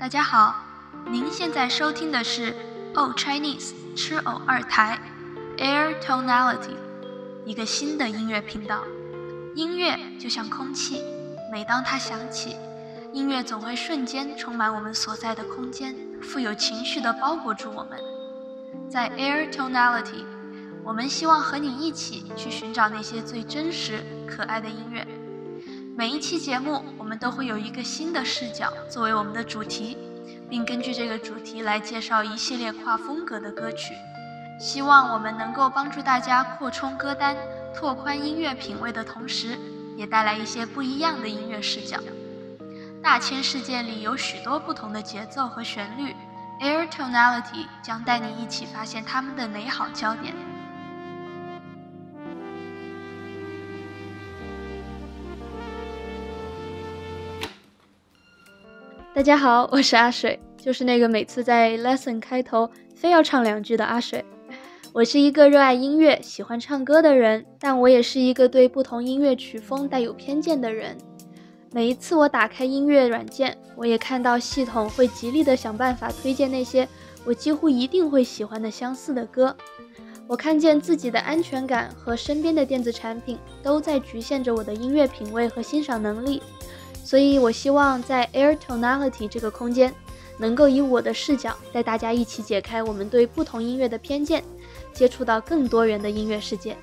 大家好，您现在收听的是 Oh Chinese 吃藕二台 Air Tonality，一个新的音乐频道。音乐就像空气，每当它响起，音乐总会瞬间充满我们所在的空间，富有情绪的包裹住我们。在 Air Tonality，我们希望和你一起去寻找那些最真实、可爱的音乐。每一期节目，我们都会有一个新的视角作为我们的主题，并根据这个主题来介绍一系列跨风格的歌曲。希望我们能够帮助大家扩充歌单、拓宽音乐品味的同时，也带来一些不一样的音乐视角。大千世界里有许多不同的节奏和旋律，Air Tonality 将带你一起发现它们的美好焦点。大家好，我是阿水，就是那个每次在 lesson 开头非要唱两句的阿水。我是一个热爱音乐、喜欢唱歌的人，但我也是一个对不同音乐曲风带有偏见的人。每一次我打开音乐软件，我也看到系统会极力的想办法推荐那些我几乎一定会喜欢的相似的歌。我看见自己的安全感和身边的电子产品都在局限着我的音乐品味和欣赏能力。所以，我希望在 Air Tonality 这个空间，能够以我的视角带大家一起解开我们对不同音乐的偏见，接触到更多元的音乐世界。